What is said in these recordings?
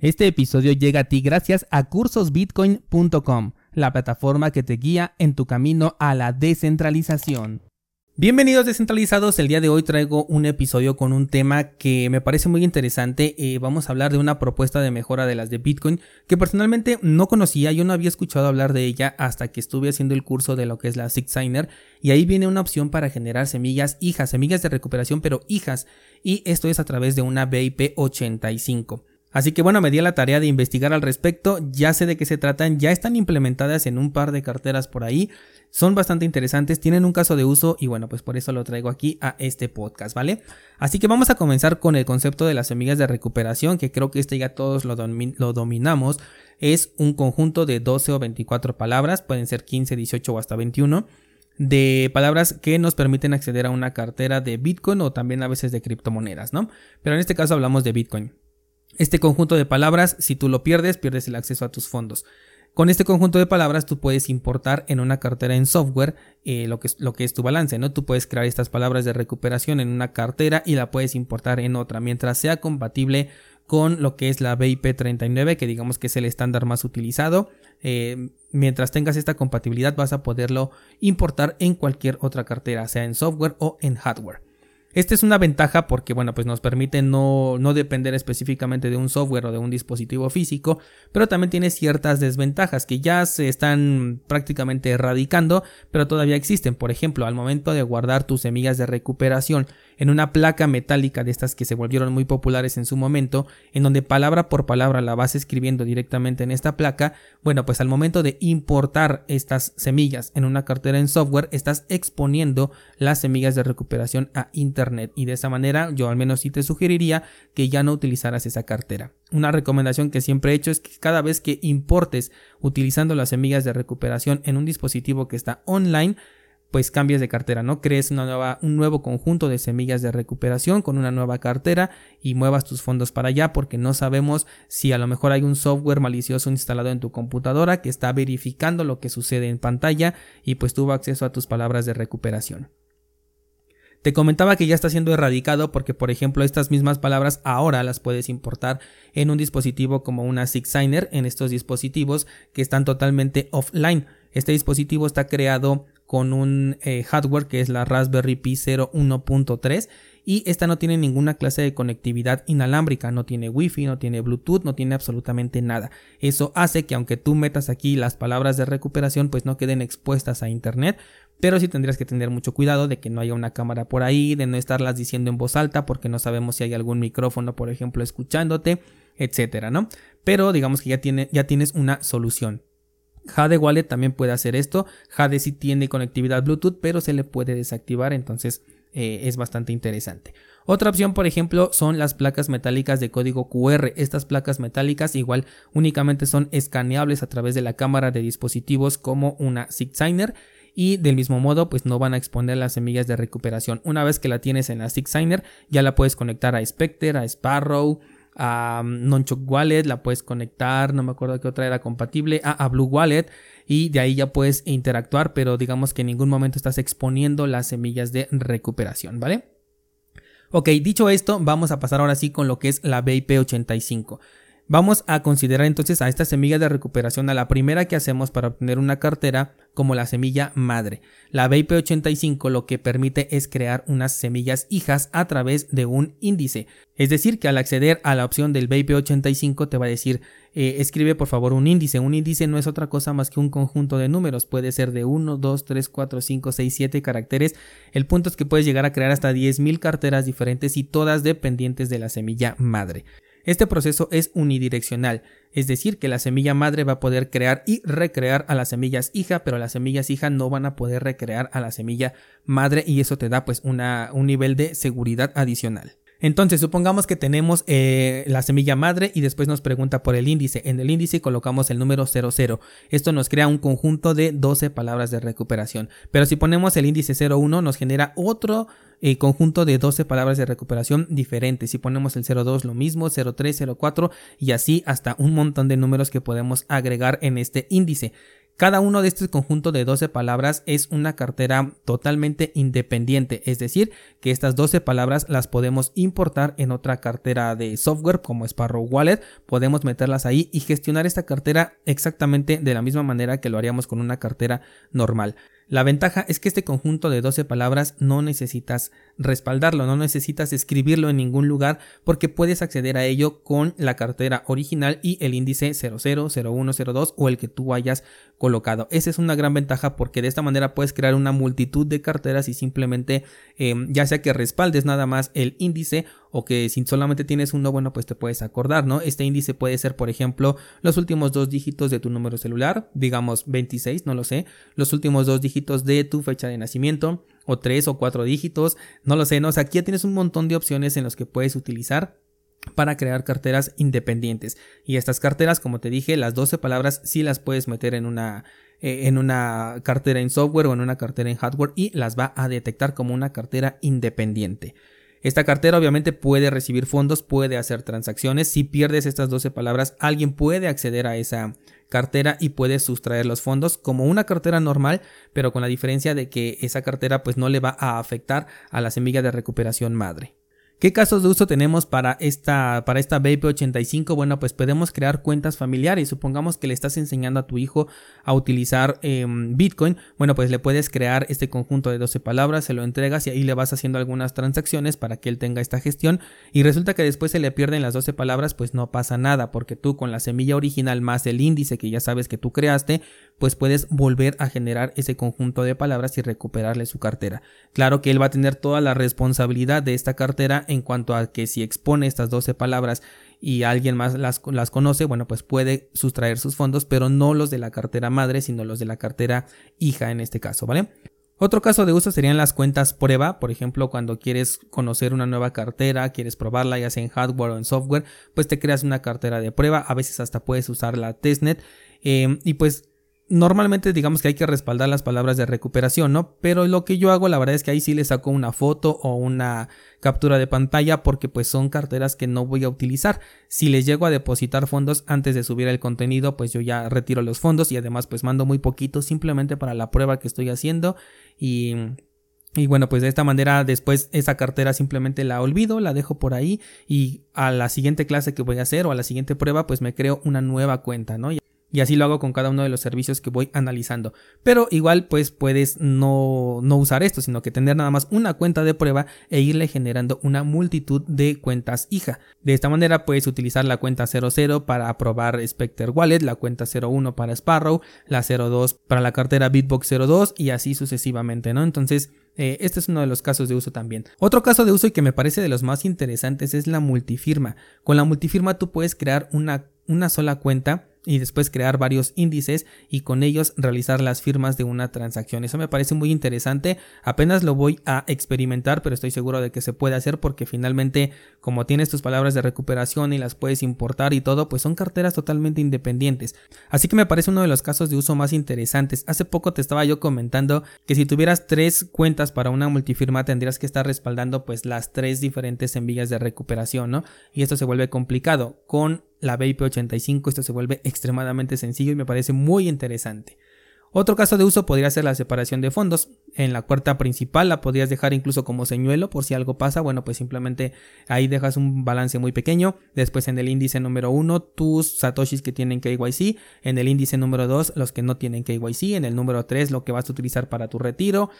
Este episodio llega a ti gracias a cursosbitcoin.com, la plataforma que te guía en tu camino a la descentralización. Bienvenidos descentralizados, el día de hoy traigo un episodio con un tema que me parece muy interesante. Eh, vamos a hablar de una propuesta de mejora de las de Bitcoin que personalmente no conocía, yo no había escuchado hablar de ella hasta que estuve haciendo el curso de lo que es la Six Signer y ahí viene una opción para generar semillas hijas, semillas de recuperación pero hijas y esto es a través de una BIP 85. Así que bueno, me di la tarea de investigar al respecto, ya sé de qué se tratan, ya están implementadas en un par de carteras por ahí, son bastante interesantes, tienen un caso de uso y bueno, pues por eso lo traigo aquí a este podcast, ¿vale? Así que vamos a comenzar con el concepto de las semillas de recuperación, que creo que este ya todos lo, lo dominamos, es un conjunto de 12 o 24 palabras, pueden ser 15, 18 o hasta 21 de palabras que nos permiten acceder a una cartera de Bitcoin o también a veces de criptomonedas, ¿no? Pero en este caso hablamos de Bitcoin. Este conjunto de palabras, si tú lo pierdes, pierdes el acceso a tus fondos. Con este conjunto de palabras tú puedes importar en una cartera en software eh, lo, que, es tu balance, ¿no? Tú puedes crear estas palabras de recuperación en una cartera y la puedes importar en otra, mientras sea compatible con lo que es la BIP39, que digamos que es el estándar más utilizado. Eh, mientras tengas esta compatibilidad vas a poderlo importar en cualquier otra cartera, sea en software o en hardware. Esta es una ventaja porque, bueno, pues nos permite no, no, depender específicamente de un software o de un dispositivo físico, pero también tiene ciertas desventajas que ya se están prácticamente erradicando, pero todavía existen. Por ejemplo, al momento de guardar tus semillas de recuperación en una placa metálica de estas que se volvieron muy populares en su momento, en donde palabra por palabra la vas escribiendo directamente en esta placa, bueno, pues al momento de importar estas semillas en una cartera en software, estás exponiendo las semillas de recuperación a internet y de esa manera yo al menos sí te sugeriría que ya no utilizaras esa cartera. Una recomendación que siempre he hecho es que cada vez que importes utilizando las semillas de recuperación en un dispositivo que está online, pues cambies de cartera, ¿no? Crees una nueva, un nuevo conjunto de semillas de recuperación con una nueva cartera y muevas tus fondos para allá porque no sabemos si a lo mejor hay un software malicioso instalado en tu computadora que está verificando lo que sucede en pantalla y pues tuvo acceso a tus palabras de recuperación. Te comentaba que ya está siendo erradicado porque, por ejemplo, estas mismas palabras ahora las puedes importar en un dispositivo como una Six Signer en estos dispositivos que están totalmente offline. Este dispositivo está creado con un eh, hardware que es la Raspberry Pi 01.3 y esta no tiene ninguna clase de conectividad inalámbrica, no tiene wifi, no tiene bluetooth, no tiene absolutamente nada. Eso hace que aunque tú metas aquí las palabras de recuperación pues no queden expuestas a internet, pero sí tendrías que tener mucho cuidado de que no haya una cámara por ahí, de no estarlas diciendo en voz alta porque no sabemos si hay algún micrófono por ejemplo escuchándote, etcétera, ¿no? Pero digamos que ya, tiene, ya tienes una solución. Jade Wallet también puede hacer esto. Jade sí tiene conectividad Bluetooth, pero se le puede desactivar, entonces eh, es bastante interesante. Otra opción, por ejemplo, son las placas metálicas de código QR. Estas placas metálicas igual únicamente son escaneables a través de la cámara de dispositivos como una Signer y del mismo modo pues no van a exponer las semillas de recuperación. Una vez que la tienes en la Signer ya la puedes conectar a Spectre, a Sparrow, a Nonchok Wallet, la puedes conectar, no me acuerdo qué otra era compatible, a, Blue Wallet y de ahí ya puedes interactuar, pero digamos que en ningún momento estás exponiendo las semillas de recuperación, ¿vale? Ok, dicho esto, vamos a pasar ahora sí con lo que es la BIP85. Vamos a considerar entonces a esta semilla de recuperación, a la primera que hacemos para obtener una cartera como la semilla madre. La BIP85 lo que permite es crear unas semillas hijas a través de un índice. Es decir, que al acceder a la opción del BIP85 te va a decir eh, escribe por favor un índice. Un índice no es otra cosa más que un conjunto de números. Puede ser de 1, 2, 3, 4, 5, 6, 7 caracteres. El punto es que puedes llegar a crear hasta 10.000 carteras diferentes y todas dependientes de la semilla madre. Este proceso es unidireccional, es decir, que la semilla madre va a poder crear y recrear a las semillas hija, pero las semillas hija no van a poder recrear a la semilla madre y eso te da pues una, un nivel de seguridad adicional. Entonces, supongamos que tenemos eh, la semilla madre y después nos pregunta por el índice. En el índice colocamos el número 00. Esto nos crea un conjunto de 12 palabras de recuperación. Pero si ponemos el índice 01 nos genera otro eh, conjunto de 12 palabras de recuperación diferentes. Si ponemos el 02 lo mismo, 03, 04 y así hasta un montón de números que podemos agregar en este índice. Cada uno de estos conjuntos de 12 palabras es una cartera totalmente independiente, es decir, que estas 12 palabras las podemos importar en otra cartera de software como Sparrow Wallet, podemos meterlas ahí y gestionar esta cartera exactamente de la misma manera que lo haríamos con una cartera normal. La ventaja es que este conjunto de 12 palabras no necesitas respaldarlo, no necesitas escribirlo en ningún lugar porque puedes acceder a ello con la cartera original y el índice 00, 01, 02 o el que tú hayas colocado. Esa es una gran ventaja porque de esta manera puedes crear una multitud de carteras y simplemente em, ya sea que respaldes nada más el índice o que si solamente tienes uno, bueno, pues te puedes acordar, ¿no? Este índice puede ser, por ejemplo, los últimos dos dígitos de tu número celular, digamos 26, no lo sé, los últimos dos dígitos de tu fecha de nacimiento, o tres o cuatro dígitos, no lo sé, ¿no? O sea, aquí ya tienes un montón de opciones en los que puedes utilizar para crear carteras independientes. Y estas carteras, como te dije, las 12 palabras sí las puedes meter en una eh, en una cartera en software o en una cartera en hardware y las va a detectar como una cartera independiente. Esta cartera obviamente puede recibir fondos, puede hacer transacciones. Si pierdes estas 12 palabras, alguien puede acceder a esa cartera y puede sustraer los fondos como una cartera normal, pero con la diferencia de que esa cartera pues no le va a afectar a la semilla de recuperación madre. ¿Qué casos de uso tenemos para esta, para esta BIP85? Bueno, pues podemos crear cuentas familiares. Supongamos que le estás enseñando a tu hijo a utilizar em, Bitcoin. Bueno, pues le puedes crear este conjunto de 12 palabras, se lo entregas y ahí le vas haciendo algunas transacciones para que él tenga esta gestión. Y resulta que después se le pierden las 12 palabras, pues no pasa nada, porque tú con la semilla original más el índice que ya sabes que tú creaste, pues puedes volver a generar ese conjunto de palabras y recuperarle su cartera. Claro que él va a tener toda la responsabilidad de esta cartera en cuanto a que si expone estas 12 palabras y alguien más las, las conoce, bueno, pues puede sustraer sus fondos, pero no los de la cartera madre, sino los de la cartera hija en este caso, ¿vale? Otro caso de uso serían las cuentas prueba, por ejemplo, cuando quieres conocer una nueva cartera, quieres probarla ya sea en hardware o en software, pues te creas una cartera de prueba, a veces hasta puedes usar la testnet. Eh, y pues normalmente digamos que hay que respaldar las palabras de recuperación, ¿no? Pero lo que yo hago la verdad es que ahí sí le saco una foto o una captura de pantalla porque pues son carteras que no voy a utilizar. Si les llego a depositar fondos antes de subir el contenido, pues yo ya retiro los fondos y además pues mando muy poquito simplemente para la prueba que estoy haciendo y y bueno, pues de esta manera después esa cartera simplemente la olvido, la dejo por ahí y a la siguiente clase que voy a hacer o a la siguiente prueba pues me creo una nueva cuenta, ¿no? Y así lo hago con cada uno de los servicios que voy analizando. Pero igual pues puedes no, no usar esto, sino que tener nada más una cuenta de prueba e irle generando una multitud de cuentas hija. De esta manera puedes utilizar la cuenta 00 para probar Spectre Wallet, la cuenta 01 para Sparrow, la 02 para la cartera Bitbox 02 y así sucesivamente, ¿no? Entonces eh, este es uno de los casos de uso también. Otro caso de uso y que me parece de los más interesantes es la multifirma. Con la multifirma tú puedes crear una, una sola cuenta y después crear varios índices y con ellos realizar las firmas de una transacción. Eso me parece muy interesante. Apenas lo voy a experimentar, pero estoy seguro de que se puede hacer porque finalmente como tienes tus palabras de recuperación y las puedes importar y todo, pues son carteras totalmente independientes. Así que me parece uno de los casos de uso más interesantes. Hace poco te estaba yo comentando que si tuvieras tres cuentas para una multifirma tendrías que estar respaldando pues las tres diferentes envías de recuperación, ¿no? Y esto se vuelve complicado. Con la BIP85 esto se vuelve extremadamente sencillo y me parece muy interesante. Otro caso de uso podría ser la separación de fondos. En la cuarta principal la podrías dejar incluso como señuelo por si algo pasa. Bueno, pues simplemente ahí dejas un balance muy pequeño. Después en el índice número 1 tus satoshis que tienen KYC. En el índice número 2 los que no tienen KYC. En el número 3 lo que vas a utilizar para tu retiro.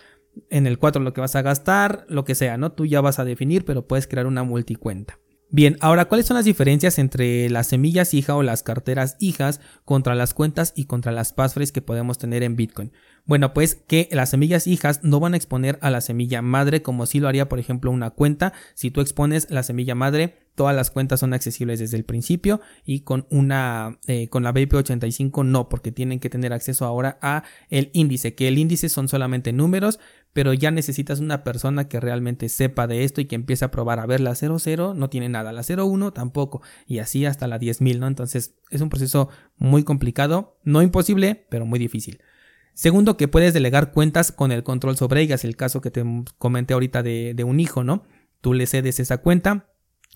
En el 4 lo que vas a gastar. Lo que sea, ¿no? Tú ya vas a definir pero puedes crear una multicuenta. Bien, ahora, ¿cuáles son las diferencias entre las semillas hija o las carteras hijas contra las cuentas y contra las passphrase que podemos tener en Bitcoin? Bueno, pues que las semillas hijas no van a exponer a la semilla madre como si lo haría, por ejemplo, una cuenta. Si tú expones la semilla madre, todas las cuentas son accesibles desde el principio y con una eh, con la BIP85 no, porque tienen que tener acceso ahora a el índice, que el índice son solamente números, pero ya necesitas una persona que realmente sepa de esto y que empiece a probar a ver la 00 no tiene nada, la 01 tampoco y así hasta la 10.000, ¿no? Entonces es un proceso muy complicado, no imposible, pero muy difícil. Segundo, que puedes delegar cuentas con el control sobre ellas, el caso que te comenté ahorita de, de un hijo, ¿no? Tú le cedes esa cuenta,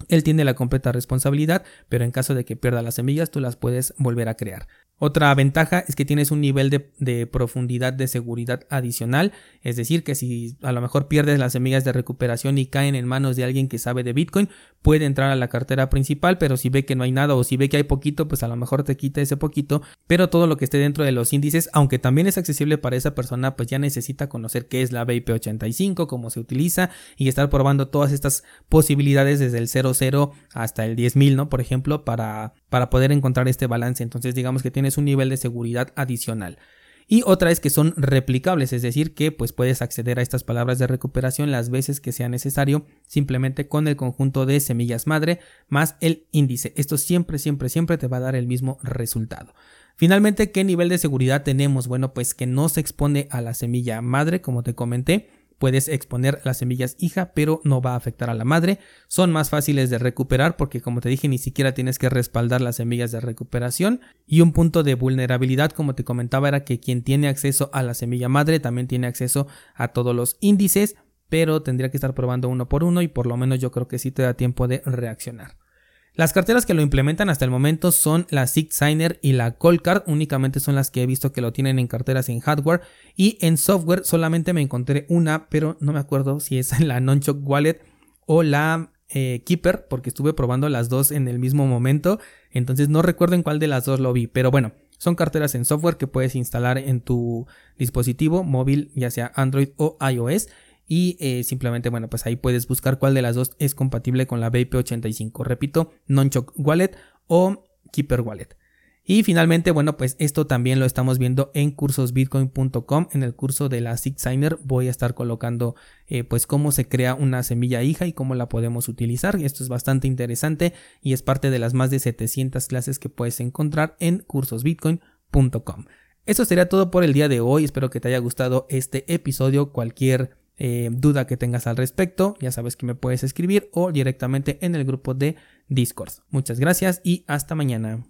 él tiene la completa responsabilidad, pero en caso de que pierda las semillas, tú las puedes volver a crear. Otra ventaja es que tienes un nivel de, profundidad de seguridad adicional, es decir, que si a lo mejor pierdes las semillas de recuperación y caen en manos de alguien que sabe de Bitcoin, puede entrar a la cartera principal, pero si ve que no hay nada o si ve que hay poquito, pues a lo mejor te quita ese poquito, pero todo lo que esté dentro de los índices, aunque también es accesible para esa persona, pues ya necesita conocer qué es la BIP85, cómo se utiliza y estar probando todas estas posibilidades desde el 00 hasta el 10.000, ¿no? Por ejemplo, para, para poder encontrar este balance. Entonces digamos que tienes un nivel de seguridad adicional. Y otra es que son replicables, es decir, que pues puedes acceder a estas palabras de recuperación las veces que sea necesario, simplemente con el conjunto de semillas madre más el índice. Esto siempre, siempre, siempre te va a dar el mismo resultado. Finalmente, ¿qué nivel de seguridad tenemos? Bueno, pues que no se expone a la semilla madre, como te comenté, Puedes exponer las semillas hija, pero no va a afectar a la madre. Son más fáciles de recuperar porque como te dije ni siquiera tienes que respaldar las semillas de recuperación. Y un punto de vulnerabilidad como te comentaba era que quien tiene acceso a la semilla madre también tiene acceso a todos los índices, pero tendría que estar probando uno por uno y por lo menos yo creo que sí te da tiempo de reaccionar. Las carteras que lo implementan hasta el momento son la Signer y la Coldcard, únicamente son las que he visto que lo tienen en carteras en hardware y en software. Solamente me encontré una, pero no me acuerdo si es la Nonchok Wallet o la eh, Keeper, porque estuve probando las dos en el mismo momento, entonces no recuerdo en cuál de las dos lo vi, pero bueno, son carteras en software que puedes instalar en tu dispositivo móvil, ya sea Android o iOS y eh, simplemente, bueno, pues ahí puedes buscar cuál de las dos es compatible con la BIP85. Repito, Nonchok Wallet o Keeper Wallet. Y finalmente, bueno, pues esto también lo estamos viendo en cursosbitcoin.com. En el curso de la Signer voy a estar colocando eh, pues cómo se crea una semilla hija y cómo la podemos utilizar. Esto es bastante interesante y es parte de las más de 700 clases que puedes encontrar en cursosbitcoin.com. Eso sería todo por el día de hoy. Espero que te haya gustado este episodio. Cualquier eh, duda que tengas al respecto, ya sabes que me puedes escribir o directamente en el grupo de Discord. Muchas gracias y hasta mañana.